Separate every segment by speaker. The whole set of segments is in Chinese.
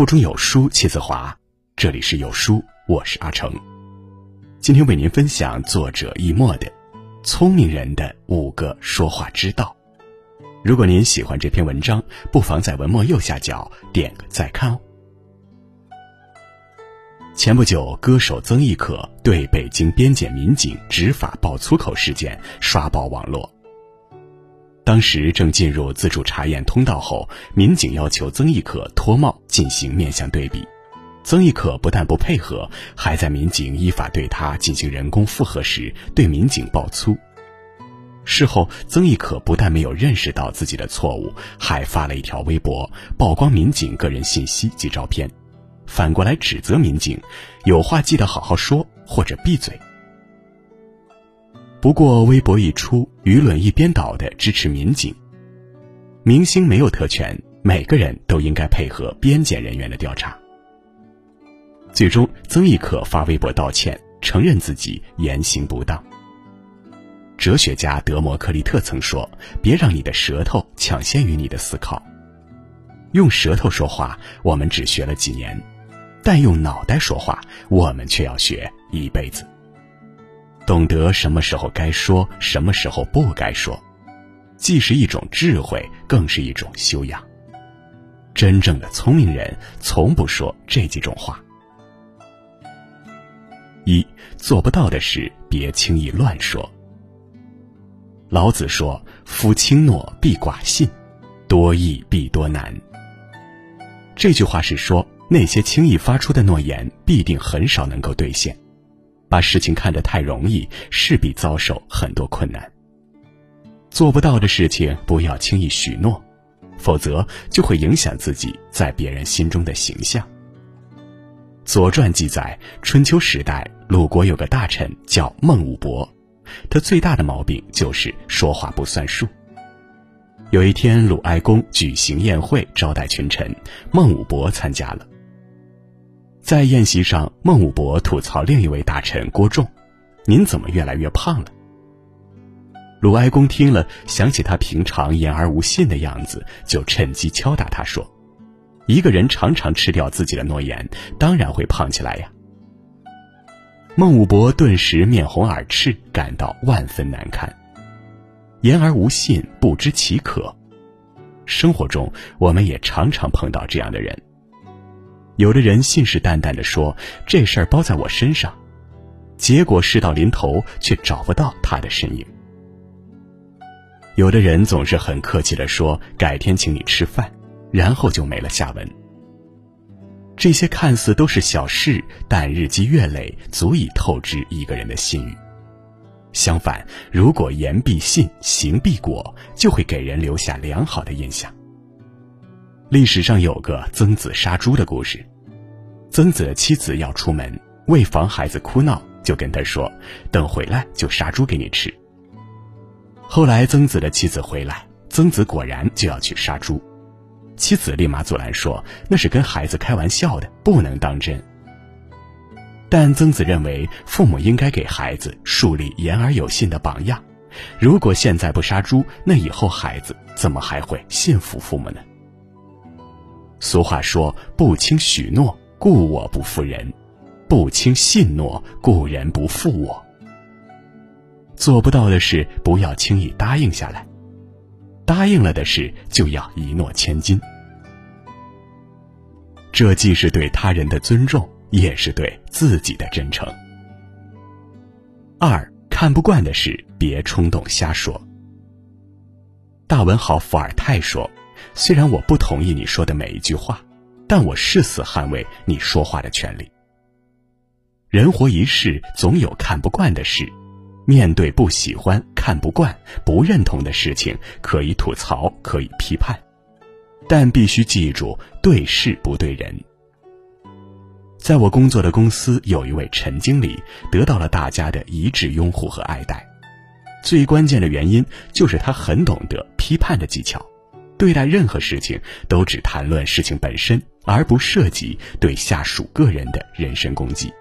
Speaker 1: 腹中有书气自华。这里是有书，我是阿成。今天为您分享作者易墨的《聪明人的五个说话之道》。如果您喜欢这篇文章，不妨在文末右下角点个再看哦。前不久，歌手曾轶可对北京边检民警执法爆粗口事件刷爆网络。当时正进入自助查验通道后，民警要求曾轶可脱帽进行面相对比，曾轶可不但不配合，还在民警依法对他进行人工复核时对民警爆粗。事后，曾轶可不但没有认识到自己的错误，还发了一条微博曝光民警个人信息及照片，反过来指责民警有话记得好好说，或者闭嘴。不过，微博一出，舆论一边倒的支持民警。明星没有特权，每个人都应该配合边检人员的调查。最终，曾轶可发微博道歉，承认自己言行不当。哲学家德谟克利特曾说：“别让你的舌头抢先于你的思考。”用舌头说话，我们只学了几年；但用脑袋说话，我们却要学一辈子。懂得什么时候该说，什么时候不该说，既是一种智慧，更是一种修养。真正的聪明人从不说这几种话：一做不到的事，别轻易乱说。老子说：“夫轻诺必寡信，多易必多难。”这句话是说，那些轻易发出的诺言，必定很少能够兑现。把事情看得太容易，势必遭受很多困难。做不到的事情不要轻易许诺，否则就会影响自己在别人心中的形象。《左传》记载，春秋时代鲁国有个大臣叫孟武伯，他最大的毛病就是说话不算数。有一天，鲁哀公举行宴会招待群臣，孟武伯参加了。在宴席上，孟武伯吐槽另一位大臣郭仲：“您怎么越来越胖了？”鲁哀公听了，想起他平常言而无信的样子，就趁机敲打他说：“一个人常常吃掉自己的诺言，当然会胖起来呀。”孟武伯顿时面红耳赤，感到万分难堪。言而无信，不知其可。生活中，我们也常常碰到这样的人。有的人信誓旦旦地说这事儿包在我身上，结果事到临头却找不到他的身影。有的人总是很客气地说改天请你吃饭，然后就没了下文。这些看似都是小事，但日积月累，足以透支一个人的信誉。相反，如果言必信，行必果，就会给人留下良好的印象。历史上有个曾子杀猪的故事。曾子的妻子要出门，为防孩子哭闹，就跟他说：“等回来就杀猪给你吃。”后来曾子的妻子回来，曾子果然就要去杀猪，妻子立马阻拦说：“那是跟孩子开玩笑的，不能当真。”但曾子认为，父母应该给孩子树立言而有信的榜样。如果现在不杀猪，那以后孩子怎么还会信服父母呢？俗话说：“不轻许诺。”故我不负人，不轻信诺，故人不负我。做不到的事，不要轻易答应下来；答应了的事，就要一诺千金。这既是对他人的尊重，也是对自己的真诚。二看不惯的事，别冲动瞎说。大文豪伏尔泰说：“虽然我不同意你说的每一句话。”但我誓死捍卫你说话的权利。人活一世，总有看不惯的事。面对不喜欢、看不惯、不认同的事情，可以吐槽，可以批判，但必须记住：对事不对人。在我工作的公司，有一位陈经理得到了大家的一致拥护和爱戴。最关键的原因就是他很懂得批判的技巧。对待任何事情都只谈论事情本身，而不涉及对下属个人的人身攻击。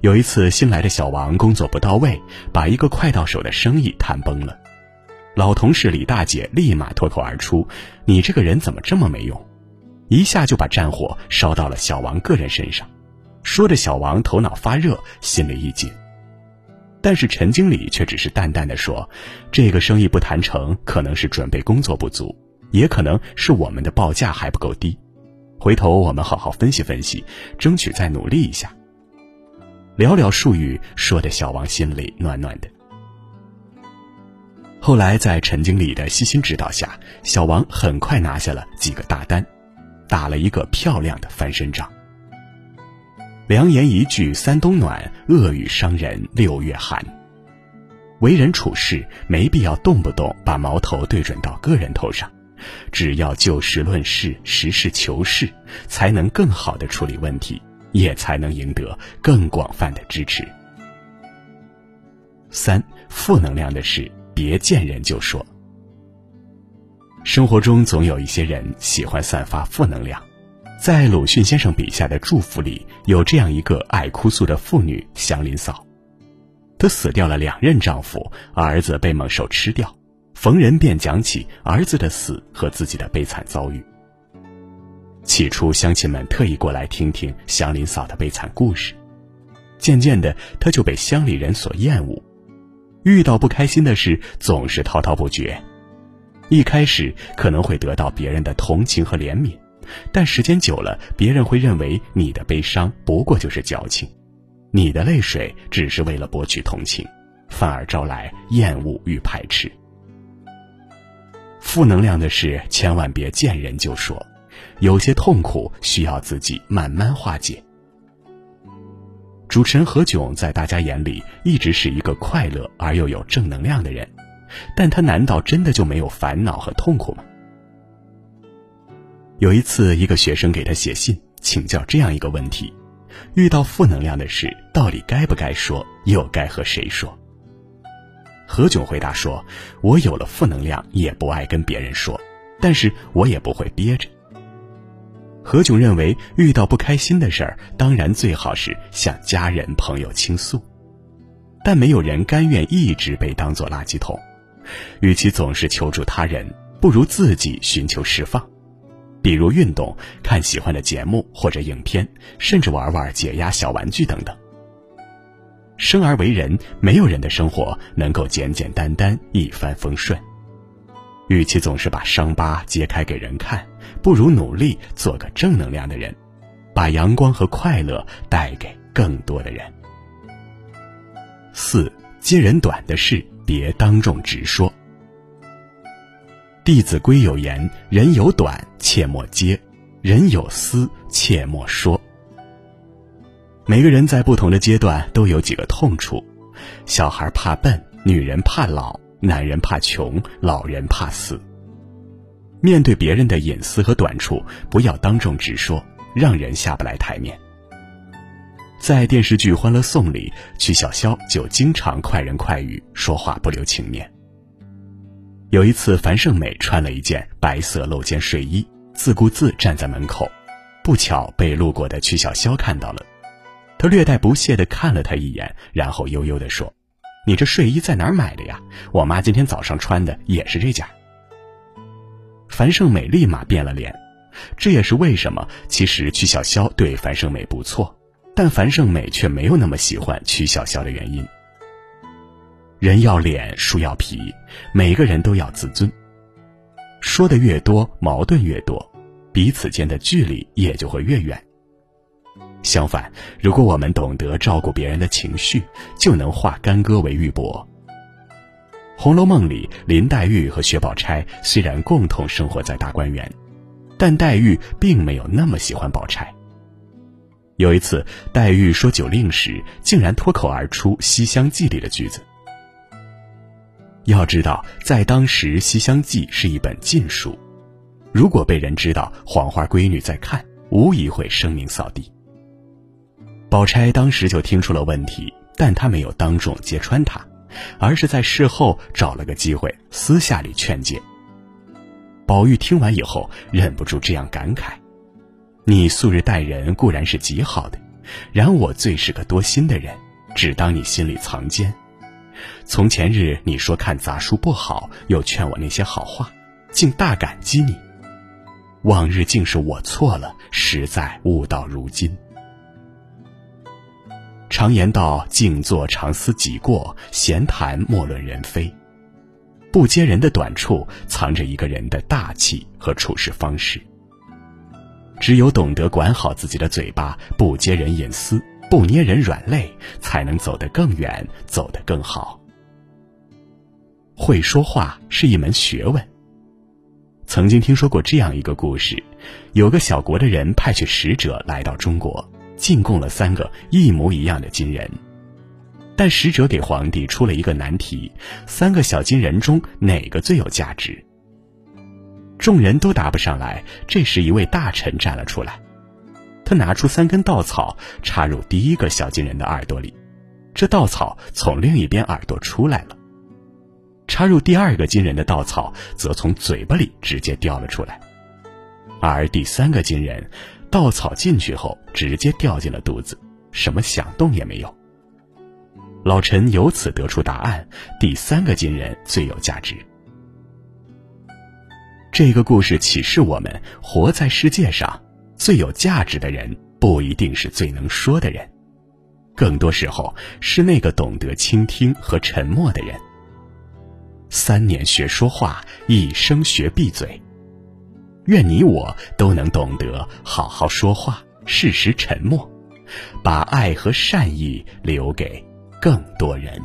Speaker 1: 有一次，新来的小王工作不到位，把一个快到手的生意谈崩了。老同事李大姐立马脱口而出：“你这个人怎么这么没用？一下就把战火烧到了小王个人身上，说着小王头脑发热，心里一紧。但是陈经理却只是淡淡的说：“这个生意不谈成，可能是准备工作不足，也可能是我们的报价还不够低。回头我们好好分析分析，争取再努力一下。”寥寥数语，说的小王心里暖暖的。后来在陈经理的悉心指导下，小王很快拿下了几个大单，打了一个漂亮的翻身仗。良言一句三冬暖，恶语伤人六月寒。为人处事没必要动不动把矛头对准到个人头上，只要就事论事，实事求是，才能更好的处理问题，也才能赢得更广泛的支持。三负能量的事，别见人就说。生活中总有一些人喜欢散发负能量。在鲁迅先生笔下的祝福里，有这样一个爱哭诉的妇女祥林嫂，她死掉了两任丈夫，儿子被猛兽吃掉，逢人便讲起儿子的死和自己的悲惨遭遇。起初，乡亲们特意过来听听祥林嫂的悲惨故事，渐渐的，她就被乡里人所厌恶，遇到不开心的事总是滔滔不绝。一开始可能会得到别人的同情和怜悯。但时间久了，别人会认为你的悲伤不过就是矫情，你的泪水只是为了博取同情，反而招来厌恶与排斥。负能量的事千万别见人就说，有些痛苦需要自己慢慢化解。主持人何炅在大家眼里一直是一个快乐而又有正能量的人，但他难道真的就没有烦恼和痛苦吗？有一次，一个学生给他写信请教这样一个问题：遇到负能量的事，到底该不该说，又该和谁说？何炅回答说：“我有了负能量，也不爱跟别人说，但是我也不会憋着。”何炅认为，遇到不开心的事儿，当然最好是向家人朋友倾诉，但没有人甘愿一直被当作垃圾桶。与其总是求助他人，不如自己寻求释放。比如运动、看喜欢的节目或者影片，甚至玩玩解压小玩具等等。生而为人，没有人的生活能够简简单单一帆风顺。与其总是把伤疤揭开给人看，不如努力做个正能量的人，把阳光和快乐带给更多的人。四揭人短的事，别当众直说。《弟子规》有言：“人有短，切莫揭；人有私，切莫说。”每个人在不同的阶段都有几个痛处：小孩怕笨，女人怕老，男人怕穷，老人怕死。面对别人的隐私和短处，不要当众直说，让人下不来台面。在电视剧《欢乐颂》里，曲筱绡就经常快人快语，说话不留情面。有一次，樊胜美穿了一件白色露肩睡衣，自顾自站在门口，不巧被路过的曲筱绡看到了。他略带不屑地看了她一眼，然后悠悠地说：“你这睡衣在哪儿买的呀？我妈今天早上穿的也是这件。”樊胜美立马变了脸。这也是为什么，其实曲筱绡对樊胜美不错，但樊胜美却没有那么喜欢曲筱绡的原因。人要脸，树要皮，每个人都要自尊。说的越多，矛盾越多，彼此间的距离也就会越远。相反，如果我们懂得照顾别人的情绪，就能化干戈为玉帛。《红楼梦》里，林黛玉和薛宝钗虽然共同生活在大观园，但黛玉并没有那么喜欢宝钗。有一次，黛玉说酒令时，竟然脱口而出《西厢记》里的句子。要知道，在当时，《西厢记》是一本禁书，如果被人知道黄花闺女在看，无疑会声名扫地。宝钗当时就听出了问题，但她没有当众揭穿他，而是在事后找了个机会私下里劝诫。宝玉听完以后，忍不住这样感慨：“你素日待人固然是极好的，然我最是个多心的人，只当你心里藏奸。”从前日你说看杂书不好，又劝我那些好话，竟大感激你。往日竟是我错了，实在悟到如今。常言道：“静坐常思己过，闲谈莫论人非。”不揭人的短处，藏着一个人的大气和处事方式。只有懂得管好自己的嘴巴，不揭人隐私，不捏人软肋，才能走得更远，走得更好。会说话是一门学问。曾经听说过这样一个故事：有个小国的人派去使者来到中国，进贡了三个一模一样的金人。但使者给皇帝出了一个难题：三个小金人中哪个最有价值？众人都答不上来。这时，一位大臣站了出来，他拿出三根稻草，插入第一个小金人的耳朵里，这稻草从另一边耳朵出来了；插入第二个金人的稻草则从嘴巴里直接掉了出来，而第三个金人，稻草进去后直接掉进了肚子，什么响动也没有。老陈由此得出答案：第三个金人最有价值。这个故事启示我们：活在世界上，最有价值的人不一定是最能说的人，更多时候是那个懂得倾听和沉默的人。三年学说话，一生学闭嘴。愿你我都能懂得好好说话，适时沉默，把爱和善意留给。更多人。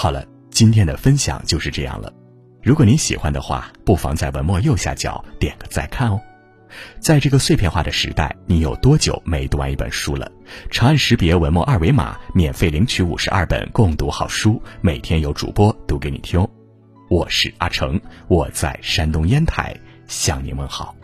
Speaker 1: 好了，今天的分享就是这样了。如果您喜欢的话，不妨在文末右下角点个再看哦。在这个碎片化的时代，你有多久没读完一本书了？长按识别文末二维码，免费领取五十二本共读好书，每天有主播读给你听。我是阿成，我在山东烟台向您问好。